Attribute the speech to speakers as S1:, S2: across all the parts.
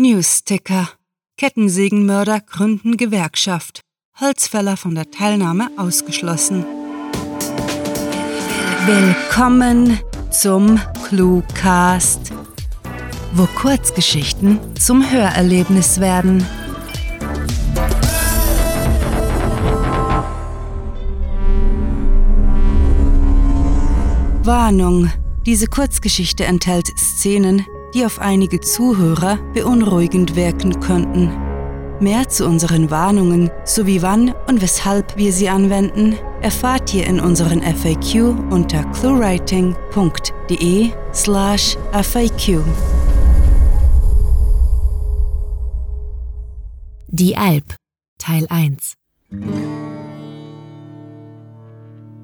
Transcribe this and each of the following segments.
S1: Newsticker. Kettensägenmörder gründen Gewerkschaft. Holzfäller von der Teilnahme ausgeschlossen. Willkommen zum Cluecast, wo Kurzgeschichten zum Hörerlebnis werden. Warnung. Diese Kurzgeschichte enthält Szenen, die auf einige Zuhörer beunruhigend wirken könnten. Mehr zu unseren Warnungen sowie wann und weshalb wir sie anwenden, erfahrt ihr in unseren FAQ unter cluewriting.de slash FAQ.
S2: Die Alp Teil 1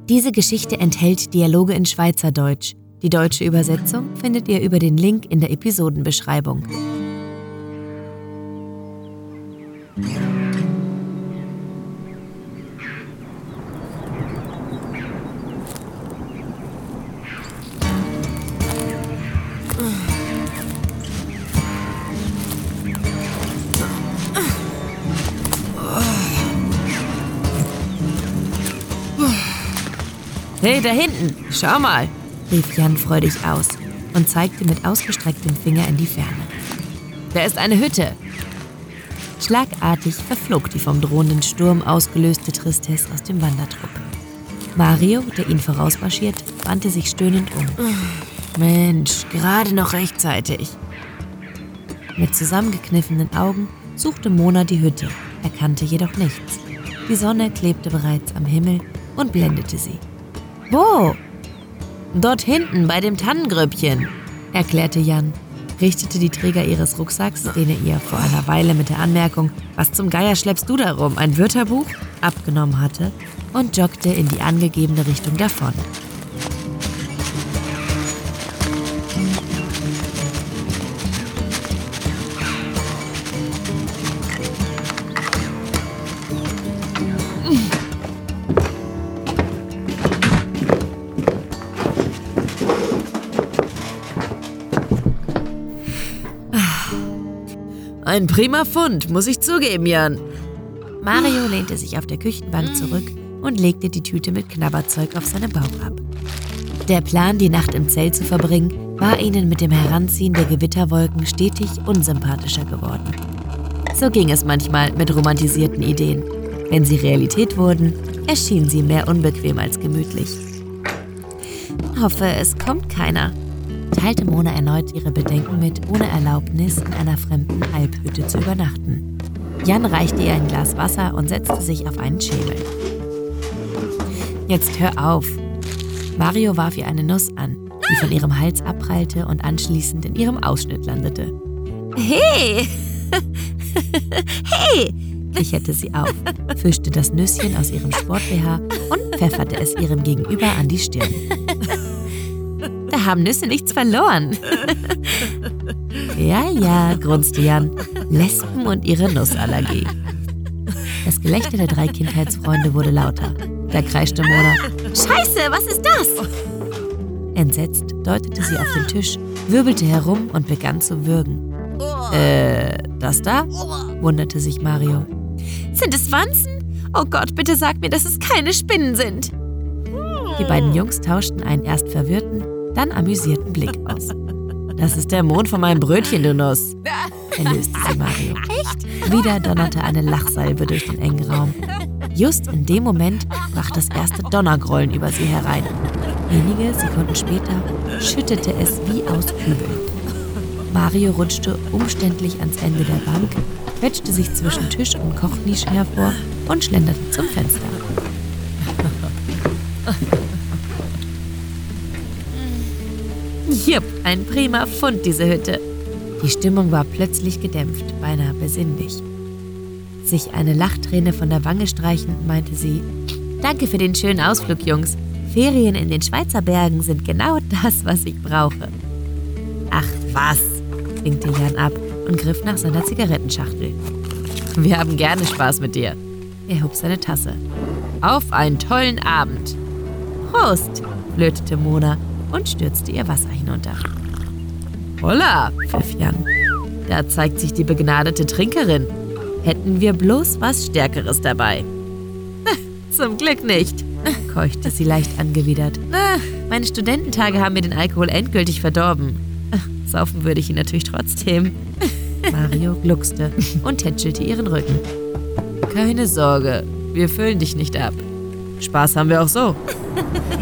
S2: Diese Geschichte enthält Dialoge in Schweizerdeutsch. Die deutsche Übersetzung findet ihr über den Link in der Episodenbeschreibung. Hey, da hinten, schau mal, rief Jan freudig aus und zeigte mit ausgestrecktem Finger in die Ferne. Da ist eine Hütte. Schlagartig verflog die vom drohenden Sturm ausgelöste Tristesse aus dem Wandertrupp. Mario, der ihn vorausmarschiert, wandte sich stöhnend um. Mensch, gerade noch rechtzeitig. Mit zusammengekniffenen Augen suchte Mona die Hütte, erkannte jedoch nichts. Die Sonne klebte bereits am Himmel und blendete sie. Wo? Dort hinten bei dem Tannengröbchen, erklärte Jan, richtete die Träger ihres Rucksacks, den er ihr vor einer Weile mit der Anmerkung, was zum Geier schleppst du darum, ein Wörterbuch, abgenommen hatte und joggte in die angegebene Richtung davon. Ein prima Fund, muss ich zugeben, Jan. Mario lehnte sich auf der Küchenbank zurück und legte die Tüte mit Knabberzeug auf seinen Bauch ab. Der Plan, die Nacht im Zelt zu verbringen, war ihnen mit dem Heranziehen der Gewitterwolken stetig unsympathischer geworden. So ging es manchmal mit romantisierten Ideen. Wenn sie Realität wurden, erschienen sie mehr unbequem als gemütlich. Hoffe, es kommt keiner, teilte Mona erneut ihre Bedenken mit, ohne Erlaubnis in einer fremden Alphütte zu übernachten. Jan reichte ihr ein Glas Wasser und setzte sich auf einen Schemel. Jetzt hör auf. Mario warf ihr eine Nuss an, die von ihrem Hals abprallte und anschließend in ihrem Ausschnitt landete. Hey! hey! kicherte sie auf, fischte das Nüsschen aus ihrem Sport-BH und pfefferte es ihrem Gegenüber an die Stirn haben Nüsse nichts verloren. ja, ja, grunzte Jan. Lesben und ihre Nussallergie. Das Gelächter der drei Kindheitsfreunde wurde lauter. Da kreischte Mona. Scheiße, was ist das? Entsetzt deutete sie auf den Tisch, wirbelte herum und begann zu würgen. Äh, das da? wunderte sich Mario. Sind es Wanzen? Oh Gott, bitte sag mir, dass es keine Spinnen sind. Die beiden Jungs tauschten einen erst verwirrten, dann amüsierten Blick aus. Das ist der Mond von meinem Brötchen, du Nuss, erlöste sie Mario. Echt? Wieder donnerte eine Lachsalbe durch den engen Raum. Just in dem Moment brach das erste Donnergrollen über sie herein. Wenige Sekunden später schüttete es wie aus Kübeln. Mario rutschte umständlich ans Ende der Bank, quetschte sich zwischen Tisch und Kochnische hervor und schlenderte zum Fenster. Jupp, ein prima Fund, diese Hütte. Die Stimmung war plötzlich gedämpft, beinahe besinnlich. Sich eine Lachträne von der Wange streichend, meinte sie: Danke für den schönen Ausflug, Jungs. Ferien in den Schweizer Bergen sind genau das, was ich brauche. Ach was, winkte Jan ab und griff nach seiner Zigarettenschachtel. Wir haben gerne Spaß mit dir. Er hob seine Tasse. Auf einen tollen Abend. Prost, flötete Mona und stürzte ihr Wasser hinunter. Holla, pfiff Jan. da zeigt sich die begnadete Trinkerin. Hätten wir bloß was Stärkeres dabei. Zum Glück nicht, keuchte sie leicht angewidert. Meine Studententage haben mir den Alkohol endgültig verdorben. Saufen würde ich ihn natürlich trotzdem. Mario gluckste und tätschelte ihren Rücken. Keine Sorge, wir füllen dich nicht ab. Spaß haben wir auch so.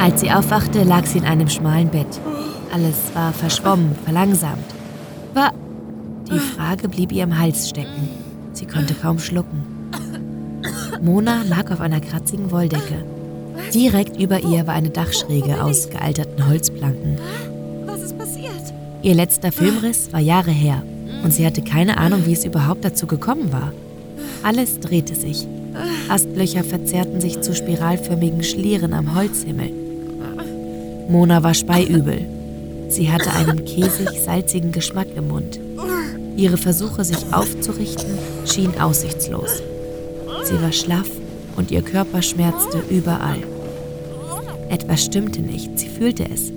S2: Als sie aufwachte, lag sie in einem schmalen Bett. Alles war verschwommen, verlangsamt. War. Die Frage blieb ihr im Hals stecken. Sie konnte kaum schlucken. Mona lag auf einer kratzigen Wolldecke. Direkt über ihr war eine Dachschräge aus gealterten Holzplanken.
S3: Was ist passiert?
S2: Ihr letzter Filmriss war Jahre her und sie hatte keine Ahnung, wie es überhaupt dazu gekommen war. Alles drehte sich. Astlöcher verzerrten sich zu spiralförmigen Schlieren am Holzhimmel. Mona war speiübel. Sie hatte einen käsig-salzigen Geschmack im Mund. Ihre Versuche, sich aufzurichten, schienen aussichtslos. Sie war schlaff und ihr Körper schmerzte überall. Etwas stimmte nicht, sie fühlte es.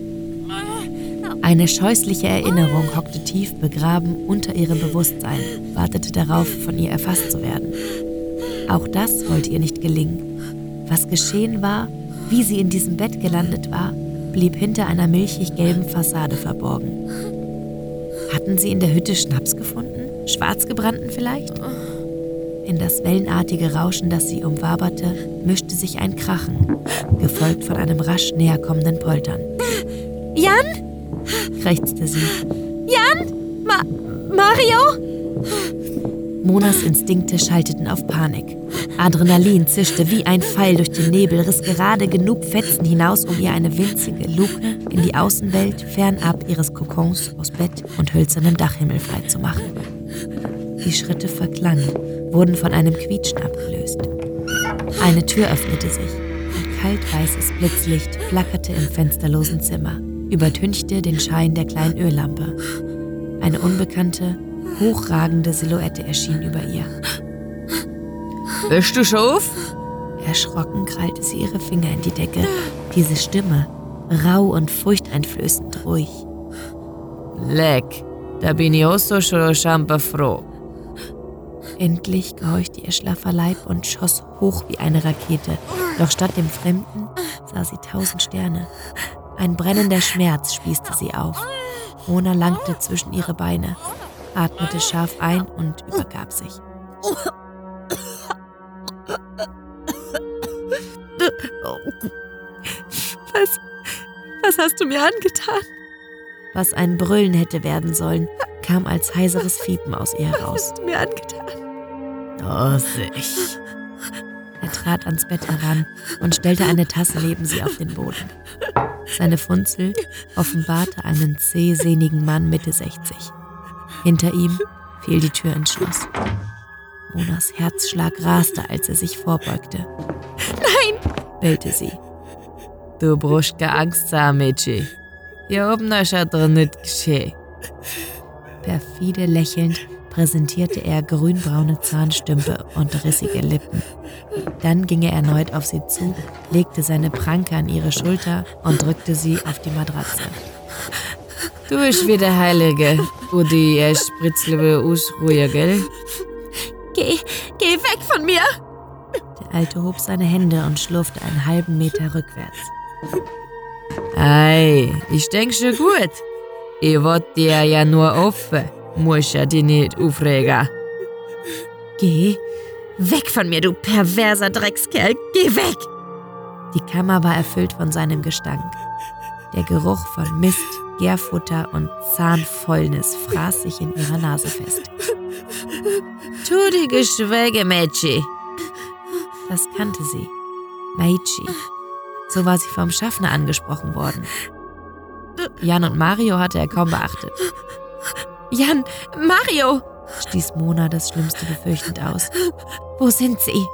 S2: Eine scheußliche Erinnerung hockte tief begraben unter ihrem Bewusstsein, wartete darauf, von ihr erfasst zu werden. Auch das wollte ihr nicht gelingen. Was geschehen war, wie sie in diesem Bett gelandet war, blieb hinter einer milchig-gelben Fassade verborgen. Hatten sie in der Hütte Schnaps gefunden? Schwarzgebrannten vielleicht? In das wellenartige Rauschen, das sie umwaberte, mischte sich ein Krachen, gefolgt von einem rasch näher kommenden Poltern.
S3: Jan?
S2: krächzte sie.
S3: Jan? Ma Mario?
S2: Monas Instinkte schalteten auf Panik. Adrenalin zischte wie ein Pfeil durch den Nebel, riss gerade genug Fetzen hinaus, um ihr eine winzige Luke in die Außenwelt fernab ihres Kokons aus Bett und hölzernem Dachhimmel freizumachen. Die Schritte verklangen, wurden von einem Quietschen abgelöst. Eine Tür öffnete sich und kaltweißes Blitzlicht flackerte im fensterlosen Zimmer, übertünchte den Schein der kleinen Öllampe. Eine unbekannte, hochragende Silhouette erschien über ihr. Bist du schon auf? Erschrocken krallte sie ihre Finger in die Decke. Diese Stimme, rau und furchteinflößend ruhig. Leck, da bin ich auch so schon froh. Endlich gehorchte ihr schlaffer Leib und schoss hoch wie eine Rakete. Doch statt dem Fremden sah sie tausend Sterne. Ein brennender Schmerz spießte sie auf. Mona langte zwischen ihre Beine atmete scharf ein und übergab sich.
S3: Was, was hast du mir angetan?
S2: Was ein Brüllen hätte werden sollen, kam als heiseres Fiepen aus ihr heraus.
S3: Was hast du mir angetan?
S2: Vorsicht. Er trat ans Bett heran und stellte eine Tasse neben sie auf den Boden. Seine Funzel offenbarte einen zähsehnigen Mann Mitte 60. Hinter ihm fiel die Tür ins Schloss. Monas Herzschlag raste, als er sich vorbeugte.
S3: Nein!
S2: bellte sie. Du brauchst keine Angst haben, Mädchen. Hier oben ist ja drin nicht geschehen. Perfide lächelnd präsentierte er grünbraune Zahnstümpe und rissige Lippen. Dann ging er erneut auf sie zu, legte seine Pranke an ihre Schulter und drückte sie auf die Matratze. Du bist wieder Heilige, wo die äh, Spritzle ausruhen, gell?
S3: Geh, geh weg von mir!
S2: Der Alte hob seine Hände und schlurfte einen halben Meter rückwärts. Ei, ich denk schon gut. Ich wollte dir ja nur offen. Muss ja dich nicht aufregen.
S3: Geh weg von mir, du perverser Dreckskerl! Geh weg!
S2: Die Kammer war erfüllt von seinem Gestank. Der Geruch von Mist, Gärfutter und Zahnfäulnis fraß sich in ihrer Nase fest. Tu die Geschwäge, Mädchen. Das kannte sie. Meichi. So war sie vom Schaffner angesprochen worden. Jan und Mario hatte er kaum beachtet.
S3: Jan, Mario!
S2: stieß Mona das Schlimmste befürchtend aus. Wo sind sie?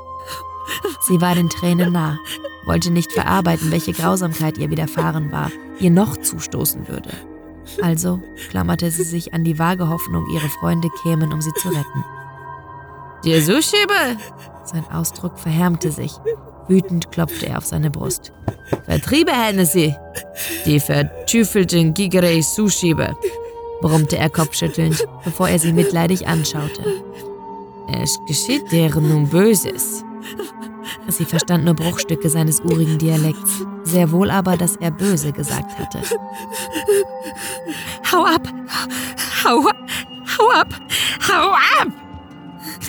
S2: Sie war den Tränen nah, wollte nicht verarbeiten, welche Grausamkeit ihr widerfahren war, ihr noch zustoßen würde. Also klammerte sie sich an die vage Hoffnung, ihre Freunde kämen, um sie zu retten.
S3: Dir Sushibe?
S2: Sein Ausdruck verhärmte sich. Wütend klopfte er auf seine Brust.
S3: Vertriebe Hennessy! Die vertüfelten Gigerei Sushibe!
S2: brummte er kopfschüttelnd, bevor er sie mitleidig anschaute.
S3: Es geschieht deren nun Böses.
S2: Sie verstand nur Bruchstücke seines urigen Dialekts, sehr wohl aber, dass er böse gesagt hatte.
S3: Hau ab! Hau, hau ab! Hau ab!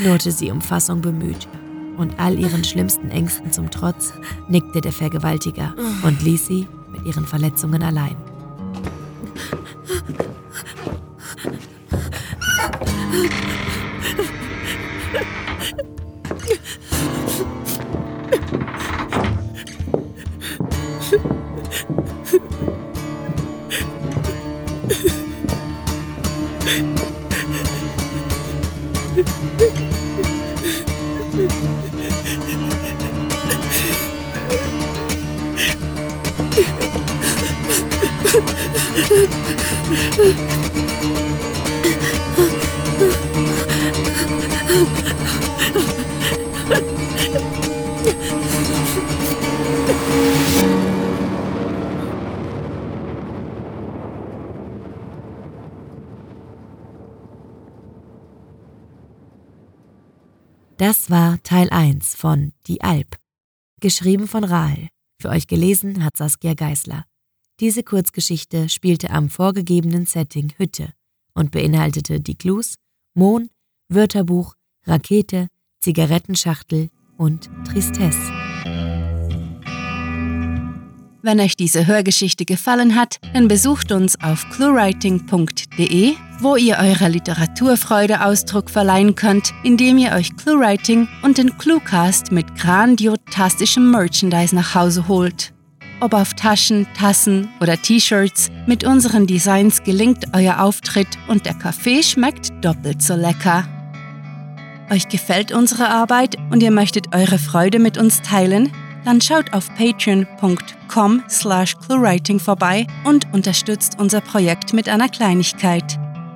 S2: knurrte sie um Fassung bemüht. Und all ihren schlimmsten Ängsten zum Trotz nickte der Vergewaltiger und ließ sie mit ihren Verletzungen allein. Das war Teil 1 von Die Alp, geschrieben von Rahel. Für euch gelesen hat Saskia Geißler. Diese Kurzgeschichte spielte am vorgegebenen Setting Hütte und beinhaltete die Clues Mohn, Wörterbuch, Rakete, Zigarettenschachtel und Tristesse.
S1: Wenn euch diese Hörgeschichte gefallen hat, dann besucht uns auf cluewriting.de, wo ihr eurer Literaturfreude Ausdruck verleihen könnt, indem ihr euch Cluewriting und den Cluecast mit grandiotastischem Merchandise nach Hause holt. Ob auf Taschen, Tassen oder T-Shirts, mit unseren Designs gelingt euer Auftritt und der Kaffee schmeckt doppelt so lecker. Euch gefällt unsere Arbeit und ihr möchtet eure Freude mit uns teilen? Dann schaut auf patreon.com slash cluewriting vorbei und unterstützt unser Projekt mit einer Kleinigkeit.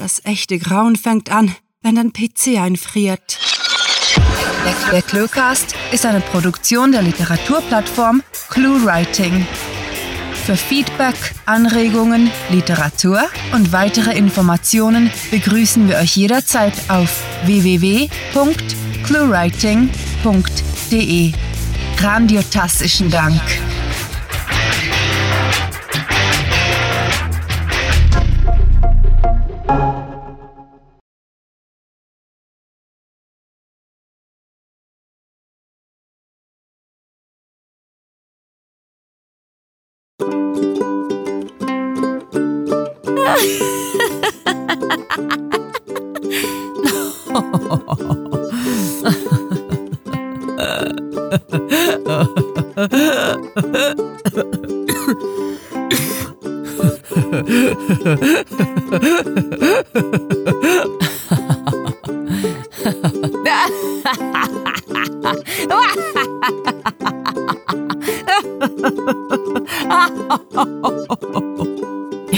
S1: Das echte Grauen fängt an, wenn dein PC einfriert. Der Cluecast ist eine Produktion der Literaturplattform ClueWriting. Für Feedback, Anregungen, Literatur und weitere Informationen begrüßen wir euch jederzeit auf www.cluewriting.de. Grandiotastischen Dank.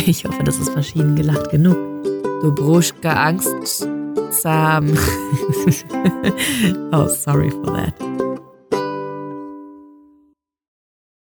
S2: Ich hoffe, das ist verschieden gelacht genug. Dobruschka Angst. Sam. oh, sorry for that.